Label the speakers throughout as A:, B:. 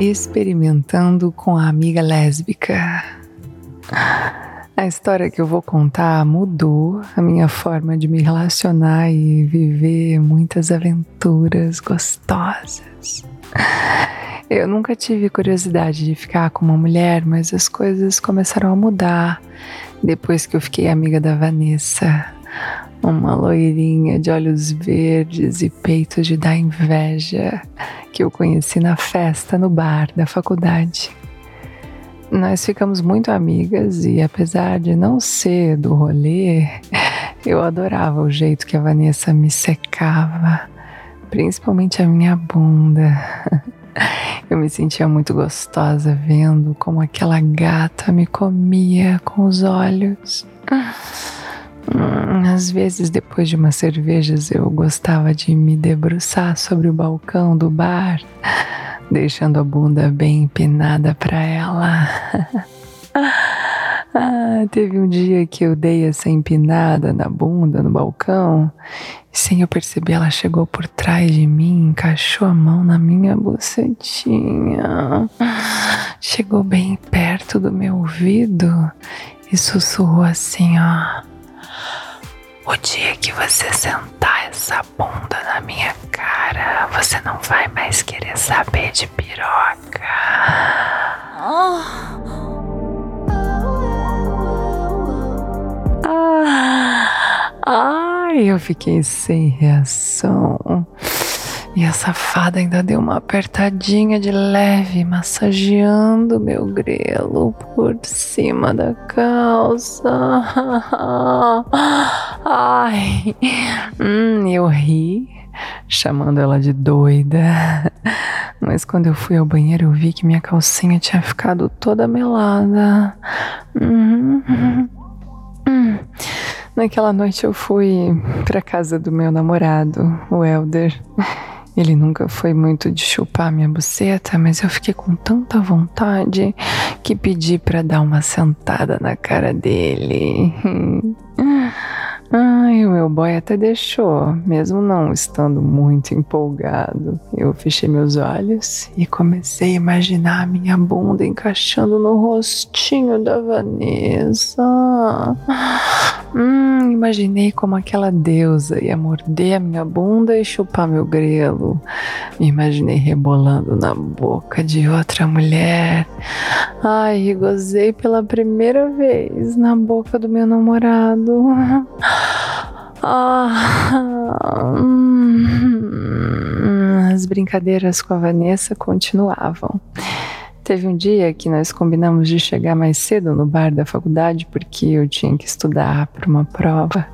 A: Experimentando com a amiga lésbica. A história que eu vou contar mudou a minha forma de me relacionar e viver muitas aventuras gostosas. Eu nunca tive curiosidade de ficar com uma mulher, mas as coisas começaram a mudar depois que eu fiquei amiga da Vanessa, uma loirinha de olhos verdes e peitos de dar inveja que eu conheci na festa no bar da faculdade. Nós ficamos muito amigas e, apesar de não ser do rolê, eu adorava o jeito que a Vanessa me secava, principalmente a minha bunda. Eu me sentia muito gostosa vendo como aquela gata me comia com os olhos. Hum, às vezes, depois de umas cervejas, eu gostava de me debruçar sobre o balcão do bar, deixando a bunda bem empinada para ela. Ah, teve um dia que eu dei essa empinada na bunda no balcão e, sem eu perceber, ela chegou por trás de mim, encaixou a mão na minha bucetinha, chegou bem perto do meu ouvido e sussurrou assim: ó. O dia que você sentar essa bunda na minha cara, você não vai mais querer saber de piroca. Ah, ai, eu fiquei sem reação. E a safada ainda deu uma apertadinha de leve, massageando meu grelo por cima da calça. Ai, hum, eu ri, chamando ela de doida. Mas quando eu fui ao banheiro, eu vi que minha calcinha tinha ficado toda melada. Hum, hum. Naquela noite eu fui para casa do meu namorado, o Elder. Ele nunca foi muito de chupar minha buceta, mas eu fiquei com tanta vontade que pedi para dar uma sentada na cara dele. Ai, o meu boy até deixou, mesmo não estando muito empolgado. Eu fechei meus olhos e comecei a imaginar a minha bunda encaixando no rostinho da Vanessa. Hum, imaginei como aquela deusa ia morder a minha bunda e chupar meu grelo. Me imaginei rebolando na boca de outra mulher. Ai, gozei pela primeira vez na boca do meu namorado. Ah, hum, as brincadeiras com a Vanessa continuavam. Teve um dia que nós combinamos de chegar mais cedo no bar da faculdade porque eu tinha que estudar para uma prova.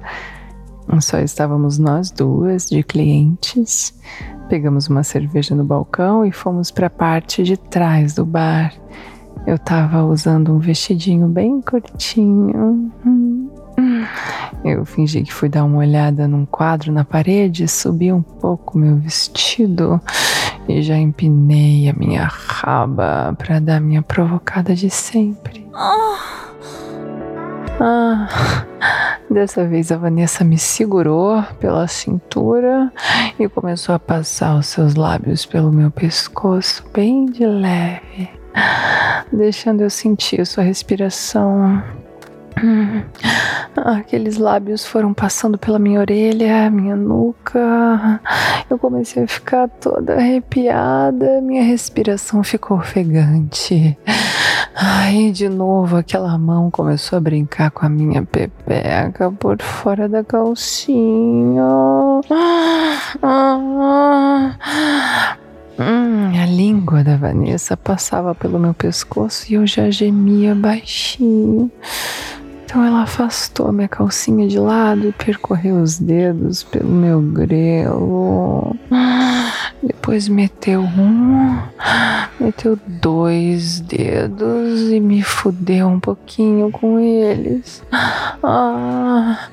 A: Só estávamos nós duas de clientes. Pegamos uma cerveja no balcão e fomos para a parte de trás do bar. Eu estava usando um vestidinho bem curtinho. Eu fingi que fui dar uma olhada num quadro na parede, subi um pouco meu vestido e já empinei a minha raba para dar minha provocada de sempre. Ah, dessa vez a Vanessa me segurou pela cintura e começou a passar os seus lábios pelo meu pescoço, bem de leve, deixando eu sentir sua respiração Aqueles lábios foram passando pela minha orelha, minha nuca. Eu comecei a ficar toda arrepiada, minha respiração ficou ofegante. Aí de novo aquela mão começou a brincar com a minha pepeca por fora da calcinha. Vanessa passava pelo meu pescoço e eu já gemia baixinho. Então ela afastou minha calcinha de lado e percorreu os dedos pelo meu grelo. Depois meteu um, meteu dois dedos e me fudeu um pouquinho com eles. Ah,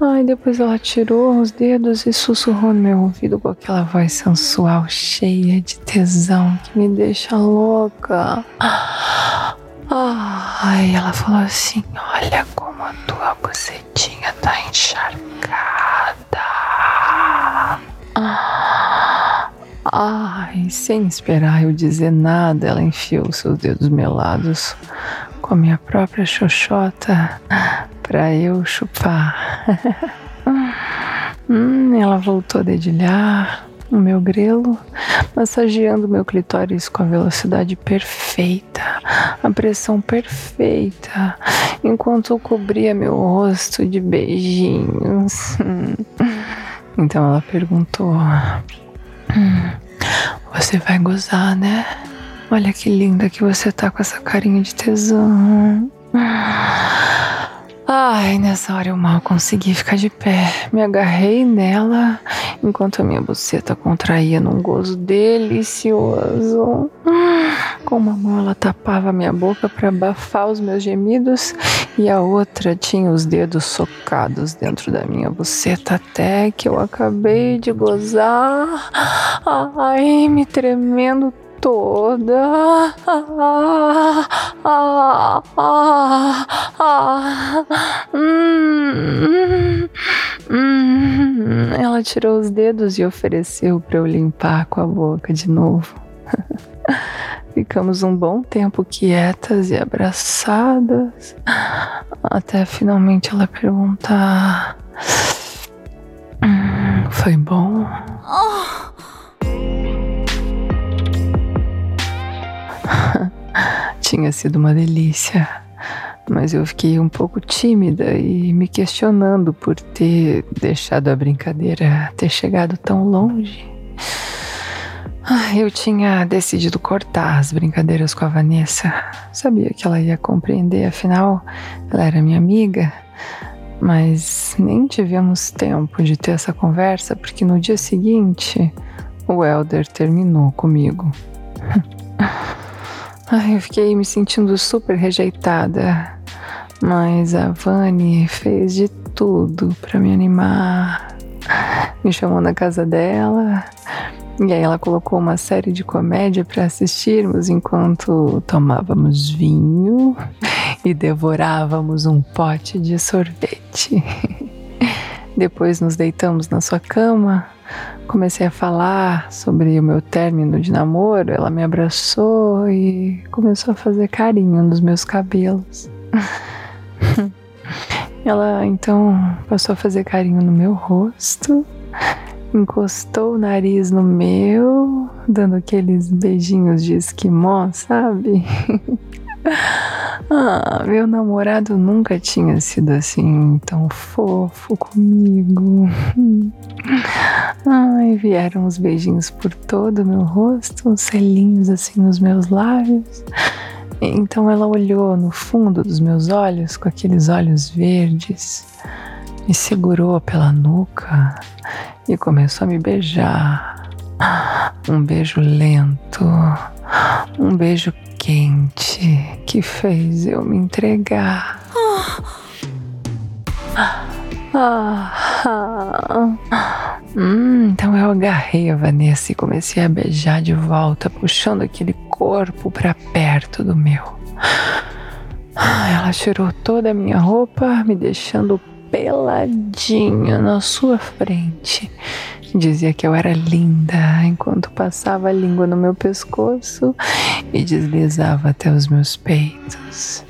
A: ai, depois ela tirou os dedos e sussurrou no meu ouvido com aquela voz sensual, cheia de tesão que me deixa louca. Ai, ela falou assim: Olha como a tua bucetinha tá encharcada. Ai, sem esperar eu dizer nada, ela enfiou seus dedos melados com a minha própria xoxota para eu chupar. hum, ela voltou a dedilhar o meu grelo, massageando meu clitóris com a velocidade perfeita, a pressão perfeita, enquanto eu cobria meu rosto de beijinhos. Então ela perguntou: hum, Você vai gozar, né? Olha que linda que você tá com essa carinha de tesão. Ai, nessa hora eu mal consegui ficar de pé. Me agarrei nela enquanto a minha buceta contraía num gozo delicioso. Com uma mão ela tapava minha boca para abafar os meus gemidos e a outra tinha os dedos socados dentro da minha buceta até que eu acabei de gozar. Ai, me tremendo toda. Ela tirou os dedos e ofereceu para eu limpar com a boca de novo. Ficamos um bom tempo quietas e abraçadas, até finalmente ela perguntar: hum, Foi bom? Oh. Tinha sido uma delícia, mas eu fiquei um pouco tímida e me questionando por ter deixado a brincadeira ter chegado tão longe. Eu tinha decidido cortar as brincadeiras com a Vanessa. Sabia que ela ia compreender, afinal, ela era minha amiga. Mas nem tivemos tempo de ter essa conversa porque no dia seguinte o Elder terminou comigo. Ai, eu fiquei me sentindo super rejeitada, mas a Vani fez de tudo para me animar. Me chamou na casa dela e aí ela colocou uma série de comédia para assistirmos enquanto tomávamos vinho e devorávamos um pote de sorvete. Depois nos deitamos na sua cama comecei a falar sobre o meu término de namoro, ela me abraçou e começou a fazer carinho nos meus cabelos. ela então passou a fazer carinho no meu rosto, encostou o nariz no meu, dando aqueles beijinhos de esquimó, sabe? Ah, meu namorado nunca tinha sido assim tão fofo comigo. Ai, vieram os beijinhos por todo o meu rosto, uns selinhos assim nos meus lábios. Então ela olhou no fundo dos meus olhos com aqueles olhos verdes, me segurou pela nuca e começou a me beijar. Um beijo lento, um beijo quente que fez eu me entregar. Hum, então eu agarrei a Vanessa e comecei a beijar de volta, puxando aquele corpo para perto do meu. Ela tirou toda a minha roupa, me deixando peladinha na sua frente Dizia que eu era linda enquanto passava a língua no meu pescoço e deslizava até os meus peitos.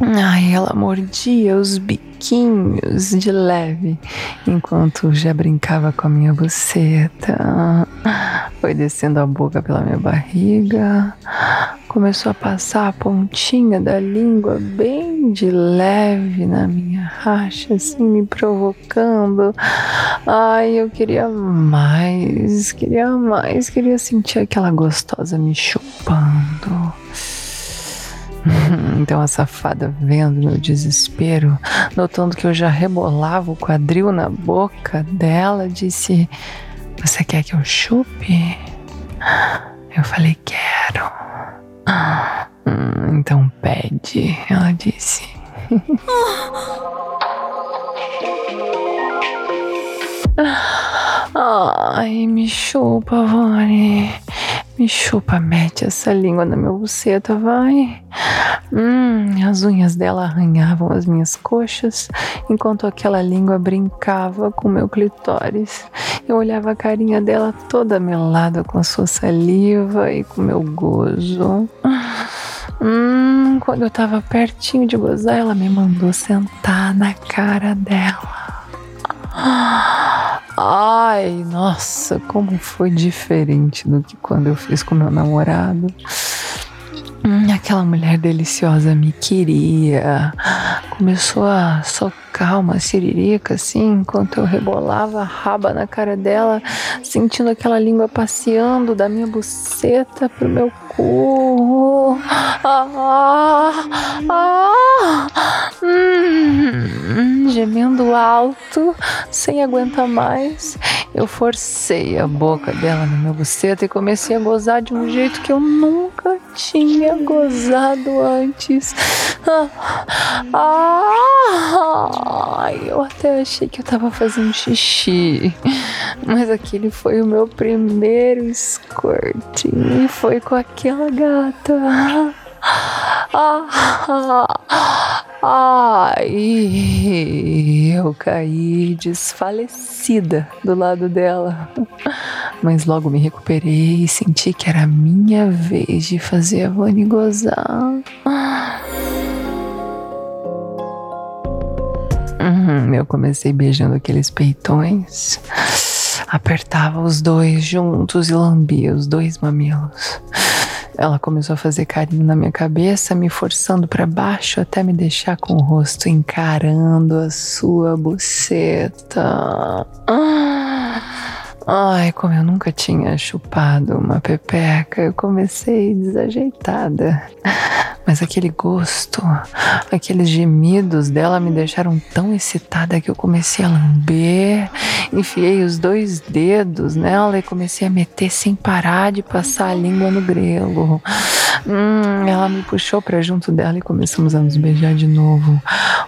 A: Ai, ela mordia os biquinhos de leve enquanto já brincava com a minha buceta. Foi descendo a boca pela minha barriga, começou a passar a pontinha da língua bem de leve na minha racha, assim, me provocando. Ai, eu queria mais, queria mais, queria sentir aquela gostosa me chupando. Então a safada vendo meu desespero, notando que eu já rebolava o quadril na boca dela, disse: Você quer que eu chupe? Eu falei: Quero. Hum, então pede, ela disse. Ai, me chupa, Vani. Me chupa, mete essa língua na minha buceta, vai. Hum, as unhas dela arranhavam as minhas coxas, enquanto aquela língua brincava com meu clitóris. Eu olhava a carinha dela toda melada com a sua saliva e com meu gozo. Hum, quando eu tava pertinho de gozar, ela me mandou sentar na cara dela. Ai, nossa, como foi diferente do que quando eu fiz com meu namorado. Hum, aquela mulher deliciosa me queria. Começou a socar uma siririca assim, enquanto eu rebolava a raba na cara dela, sentindo aquela língua passeando da minha buceta pro meu cu. Ah, ah, hum, gemendo alto, sem aguentar mais, eu forcei a boca dela na minha buceta e comecei a gozar de um jeito que eu nunca tinha gozado antes. Ah, eu até achei que eu tava fazendo xixi, mas aquele foi o meu primeiro squirt e foi com aquela gata. Ah, ai, eu caí desfalecida do lado dela. Mas logo me recuperei e senti que era minha vez de fazer a Vani gozar. Eu comecei beijando aqueles peitões, apertava os dois juntos e lambia os dois mamilos. Ela começou a fazer carinho na minha cabeça, me forçando para baixo até me deixar com o rosto encarando a sua buceta. Ai, como eu nunca tinha chupado uma pepeca, eu comecei desajeitada. Mas aquele gosto, aqueles gemidos dela me deixaram tão excitada que eu comecei a lamber, enfiei os dois dedos nela e comecei a meter sem parar de passar a língua no grelo. Hum, ela me puxou para junto dela e começamos a nos beijar de novo.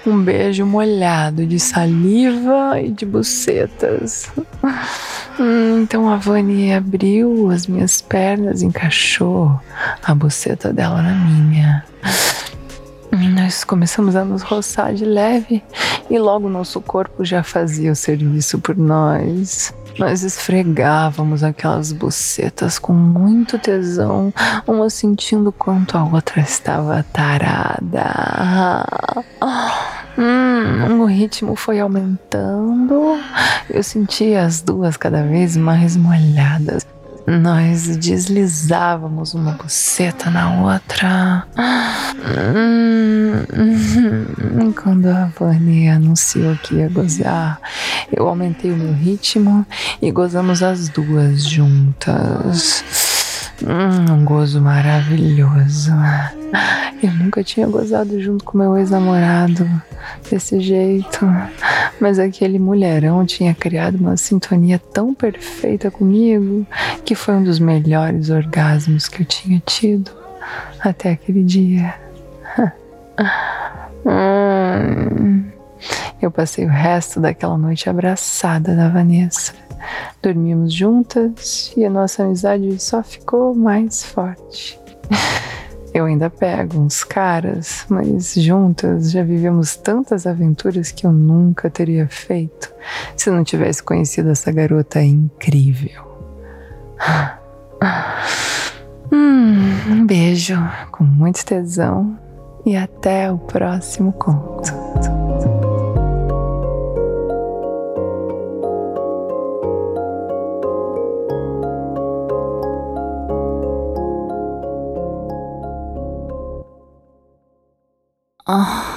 A: Um beijo molhado de saliva e de bucetas. Hum, então a Vani abriu as minhas pernas, encaixou a buceta dela na minha. Nós começamos a nos roçar de leve e logo nosso corpo já fazia o serviço por nós. Nós esfregávamos aquelas bucetas com muito tesão, uma sentindo quanto a outra estava tarada. Hum, o ritmo foi aumentando. Eu sentia as duas cada vez mais molhadas. Nós deslizávamos uma buceta na outra. Hum, quando a Vani anunciou que ia gozar, eu aumentei o meu ritmo e gozamos as duas juntas. Hum, um gozo maravilhoso. Eu nunca tinha gozado junto com meu ex-namorado desse jeito, mas aquele mulherão tinha criado uma sintonia tão perfeita comigo que foi um dos melhores orgasmos que eu tinha tido até aquele dia. Eu passei o resto daquela noite abraçada da Vanessa. Dormimos juntas e a nossa amizade só ficou mais forte. Eu ainda pego uns caras, mas juntas já vivemos tantas aventuras que eu nunca teria feito se não tivesse conhecido essa garota incrível. Hum, um beijo com muito tesão e até o próximo conto.
B: Ah.